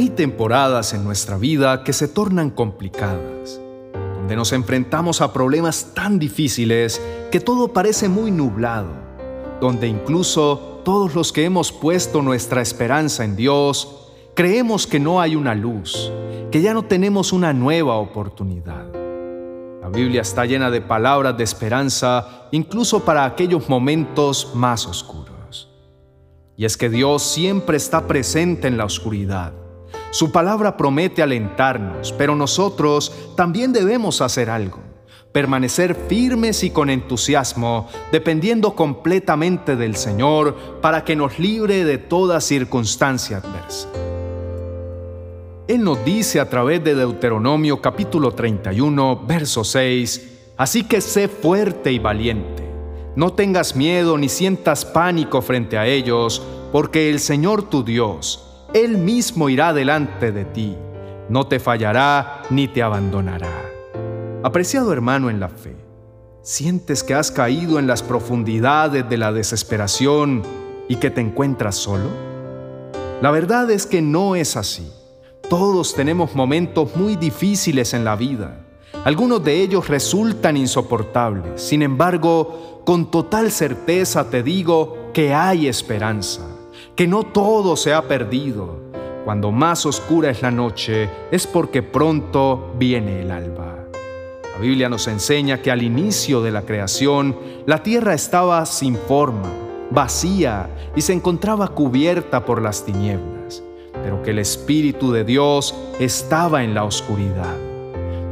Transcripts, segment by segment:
Hay temporadas en nuestra vida que se tornan complicadas, donde nos enfrentamos a problemas tan difíciles que todo parece muy nublado, donde incluso todos los que hemos puesto nuestra esperanza en Dios, creemos que no hay una luz, que ya no tenemos una nueva oportunidad. La Biblia está llena de palabras de esperanza incluso para aquellos momentos más oscuros. Y es que Dios siempre está presente en la oscuridad su palabra promete alentarnos, pero nosotros también debemos hacer algo, permanecer firmes y con entusiasmo, dependiendo completamente del Señor para que nos libre de toda circunstancia adversa. Él nos dice a través de Deuteronomio capítulo 31, verso 6, Así que sé fuerte y valiente. No tengas miedo ni sientas pánico frente a ellos, porque el Señor tu Dios, él mismo irá delante de ti, no te fallará ni te abandonará. Apreciado hermano en la fe, ¿sientes que has caído en las profundidades de la desesperación y que te encuentras solo? La verdad es que no es así. Todos tenemos momentos muy difíciles en la vida. Algunos de ellos resultan insoportables. Sin embargo, con total certeza te digo que hay esperanza que no todo se ha perdido. Cuando más oscura es la noche es porque pronto viene el alba. La Biblia nos enseña que al inicio de la creación la tierra estaba sin forma, vacía y se encontraba cubierta por las tinieblas, pero que el Espíritu de Dios estaba en la oscuridad.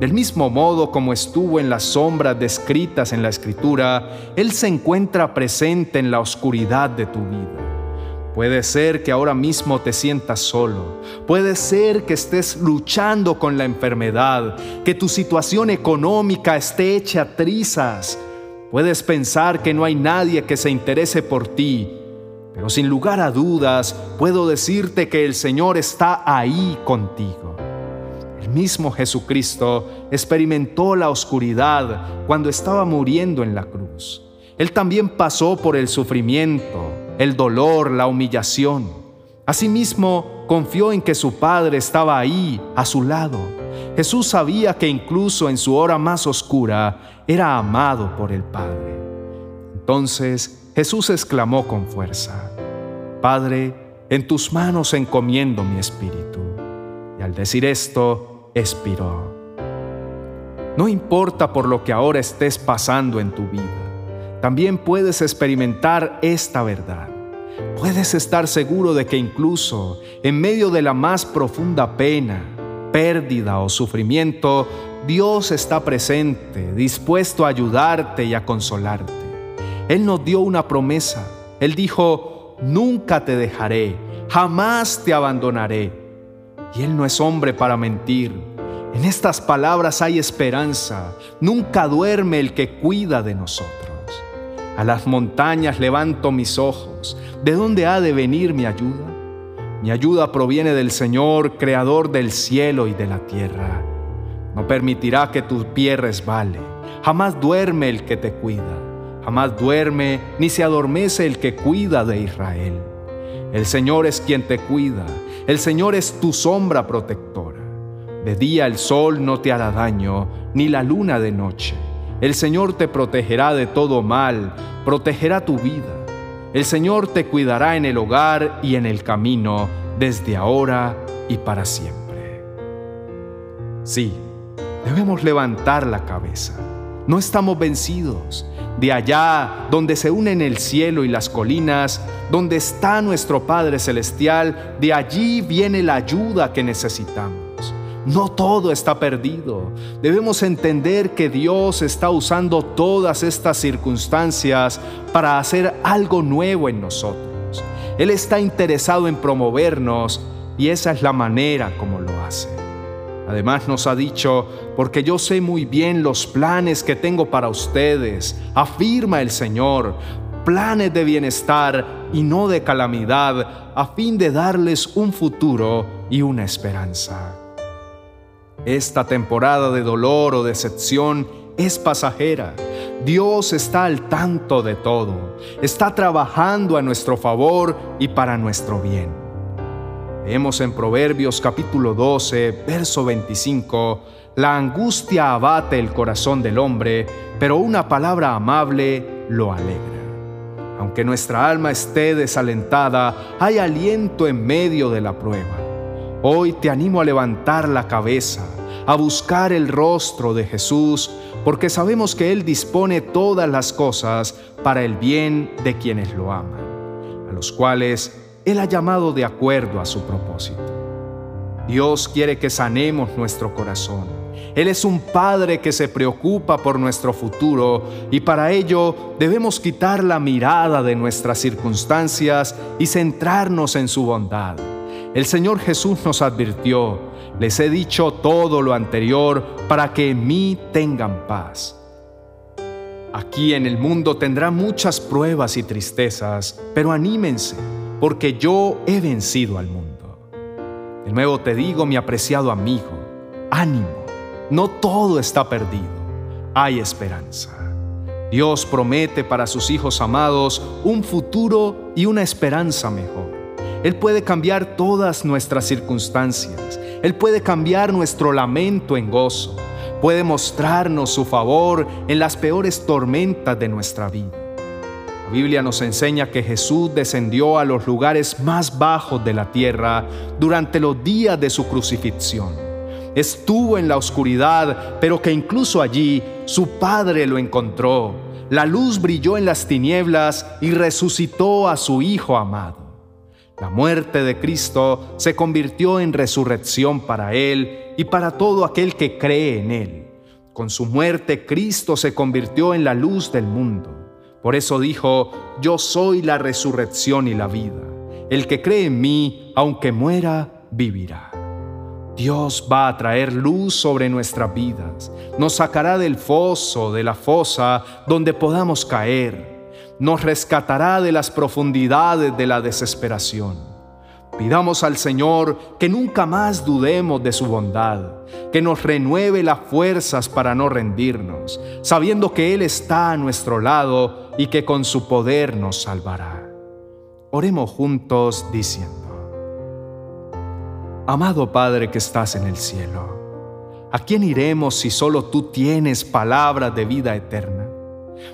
Del mismo modo como estuvo en las sombras descritas en la Escritura, Él se encuentra presente en la oscuridad de tu vida. Puede ser que ahora mismo te sientas solo. Puede ser que estés luchando con la enfermedad, que tu situación económica esté hecha trizas. Puedes pensar que no hay nadie que se interese por ti, pero sin lugar a dudas puedo decirte que el Señor está ahí contigo. El mismo Jesucristo experimentó la oscuridad cuando estaba muriendo en la cruz. Él también pasó por el sufrimiento, el dolor, la humillación. Asimismo, confió en que su Padre estaba ahí, a su lado. Jesús sabía que incluso en su hora más oscura era amado por el Padre. Entonces Jesús exclamó con fuerza, Padre, en tus manos encomiendo mi espíritu. Y al decir esto, expiró. No importa por lo que ahora estés pasando en tu vida también puedes experimentar esta verdad. Puedes estar seguro de que incluso en medio de la más profunda pena, pérdida o sufrimiento, Dios está presente, dispuesto a ayudarte y a consolarte. Él nos dio una promesa. Él dijo, nunca te dejaré, jamás te abandonaré. Y Él no es hombre para mentir. En estas palabras hay esperanza. Nunca duerme el que cuida de nosotros. A las montañas levanto mis ojos. ¿De dónde ha de venir mi ayuda? Mi ayuda proviene del Señor, creador del cielo y de la tierra. No permitirá que tu pie resbale. Jamás duerme el que te cuida. Jamás duerme ni se adormece el que cuida de Israel. El Señor es quien te cuida. El Señor es tu sombra protectora. De día el sol no te hará daño, ni la luna de noche. El Señor te protegerá de todo mal, protegerá tu vida. El Señor te cuidará en el hogar y en el camino, desde ahora y para siempre. Sí, debemos levantar la cabeza. No estamos vencidos. De allá, donde se unen el cielo y las colinas, donde está nuestro Padre Celestial, de allí viene la ayuda que necesitamos. No todo está perdido. Debemos entender que Dios está usando todas estas circunstancias para hacer algo nuevo en nosotros. Él está interesado en promovernos y esa es la manera como lo hace. Además nos ha dicho, porque yo sé muy bien los planes que tengo para ustedes, afirma el Señor, planes de bienestar y no de calamidad, a fin de darles un futuro y una esperanza. Esta temporada de dolor o decepción es pasajera. Dios está al tanto de todo, está trabajando a nuestro favor y para nuestro bien. Leemos en Proverbios capítulo 12, verso 25, La angustia abate el corazón del hombre, pero una palabra amable lo alegra. Aunque nuestra alma esté desalentada, hay aliento en medio de la prueba. Hoy te animo a levantar la cabeza, a buscar el rostro de Jesús, porque sabemos que Él dispone todas las cosas para el bien de quienes lo aman, a los cuales Él ha llamado de acuerdo a su propósito. Dios quiere que sanemos nuestro corazón. Él es un Padre que se preocupa por nuestro futuro y para ello debemos quitar la mirada de nuestras circunstancias y centrarnos en su bondad. El Señor Jesús nos advirtió, les he dicho todo lo anterior para que en mí tengan paz. Aquí en el mundo tendrán muchas pruebas y tristezas, pero anímense, porque yo he vencido al mundo. De nuevo te digo, mi apreciado amigo, ánimo, no todo está perdido, hay esperanza. Dios promete para sus hijos amados un futuro y una esperanza mejor. Él puede cambiar todas nuestras circunstancias. Él puede cambiar nuestro lamento en gozo. Puede mostrarnos su favor en las peores tormentas de nuestra vida. La Biblia nos enseña que Jesús descendió a los lugares más bajos de la tierra durante los días de su crucifixión. Estuvo en la oscuridad, pero que incluso allí su Padre lo encontró. La luz brilló en las tinieblas y resucitó a su Hijo amado. La muerte de Cristo se convirtió en resurrección para Él y para todo aquel que cree en Él. Con su muerte Cristo se convirtió en la luz del mundo. Por eso dijo, yo soy la resurrección y la vida. El que cree en mí, aunque muera, vivirá. Dios va a traer luz sobre nuestras vidas, nos sacará del foso, de la fosa, donde podamos caer nos rescatará de las profundidades de la desesperación. Pidamos al Señor que nunca más dudemos de su bondad, que nos renueve las fuerzas para no rendirnos, sabiendo que Él está a nuestro lado y que con su poder nos salvará. Oremos juntos diciendo, Amado Padre que estás en el cielo, ¿a quién iremos si solo tú tienes palabras de vida eterna?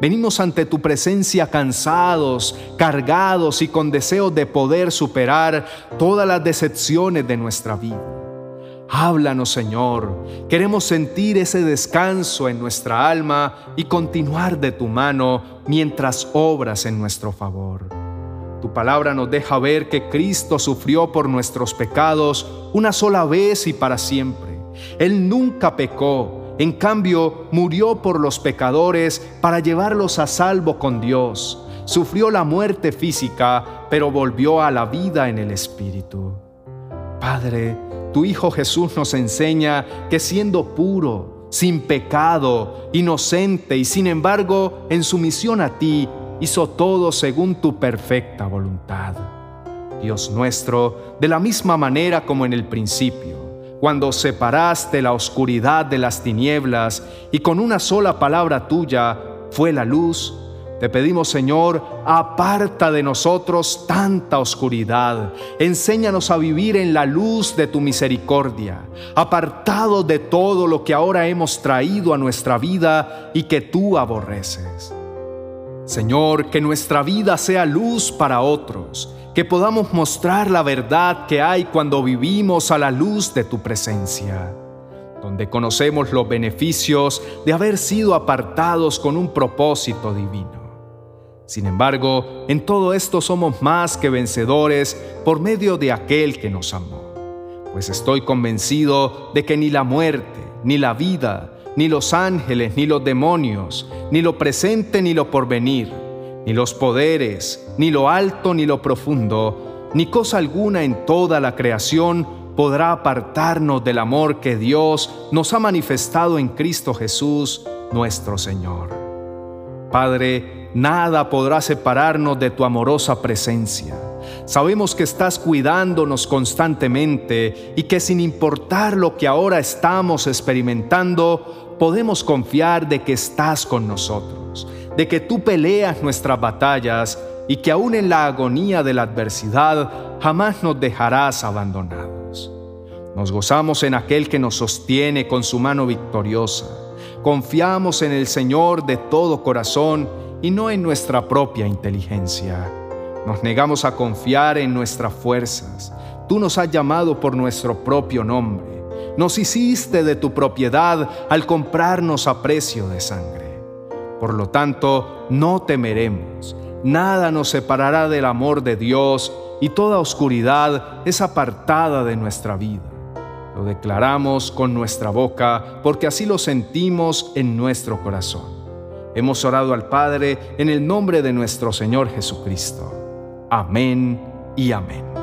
Venimos ante tu presencia cansados, cargados y con deseos de poder superar todas las decepciones de nuestra vida. Háblanos, Señor. Queremos sentir ese descanso en nuestra alma y continuar de tu mano mientras obras en nuestro favor. Tu palabra nos deja ver que Cristo sufrió por nuestros pecados una sola vez y para siempre. Él nunca pecó en cambio, murió por los pecadores para llevarlos a salvo con Dios. Sufrió la muerte física, pero volvió a la vida en el Espíritu. Padre, tu Hijo Jesús nos enseña que siendo puro, sin pecado, inocente y sin embargo en sumisión a ti, hizo todo según tu perfecta voluntad. Dios nuestro, de la misma manera como en el principio, cuando separaste la oscuridad de las tinieblas y con una sola palabra tuya fue la luz, te pedimos Señor, aparta de nosotros tanta oscuridad, enséñanos a vivir en la luz de tu misericordia, apartado de todo lo que ahora hemos traído a nuestra vida y que tú aborreces. Señor, que nuestra vida sea luz para otros que podamos mostrar la verdad que hay cuando vivimos a la luz de tu presencia, donde conocemos los beneficios de haber sido apartados con un propósito divino. Sin embargo, en todo esto somos más que vencedores por medio de aquel que nos amó, pues estoy convencido de que ni la muerte, ni la vida, ni los ángeles, ni los demonios, ni lo presente, ni lo porvenir, ni los poderes, ni lo alto, ni lo profundo, ni cosa alguna en toda la creación podrá apartarnos del amor que Dios nos ha manifestado en Cristo Jesús, nuestro Señor. Padre, nada podrá separarnos de tu amorosa presencia. Sabemos que estás cuidándonos constantemente y que sin importar lo que ahora estamos experimentando, podemos confiar de que estás con nosotros de que tú peleas nuestras batallas y que aún en la agonía de la adversidad jamás nos dejarás abandonados. Nos gozamos en aquel que nos sostiene con su mano victoriosa. Confiamos en el Señor de todo corazón y no en nuestra propia inteligencia. Nos negamos a confiar en nuestras fuerzas. Tú nos has llamado por nuestro propio nombre. Nos hiciste de tu propiedad al comprarnos a precio de sangre. Por lo tanto, no temeremos. Nada nos separará del amor de Dios y toda oscuridad es apartada de nuestra vida. Lo declaramos con nuestra boca porque así lo sentimos en nuestro corazón. Hemos orado al Padre en el nombre de nuestro Señor Jesucristo. Amén y amén.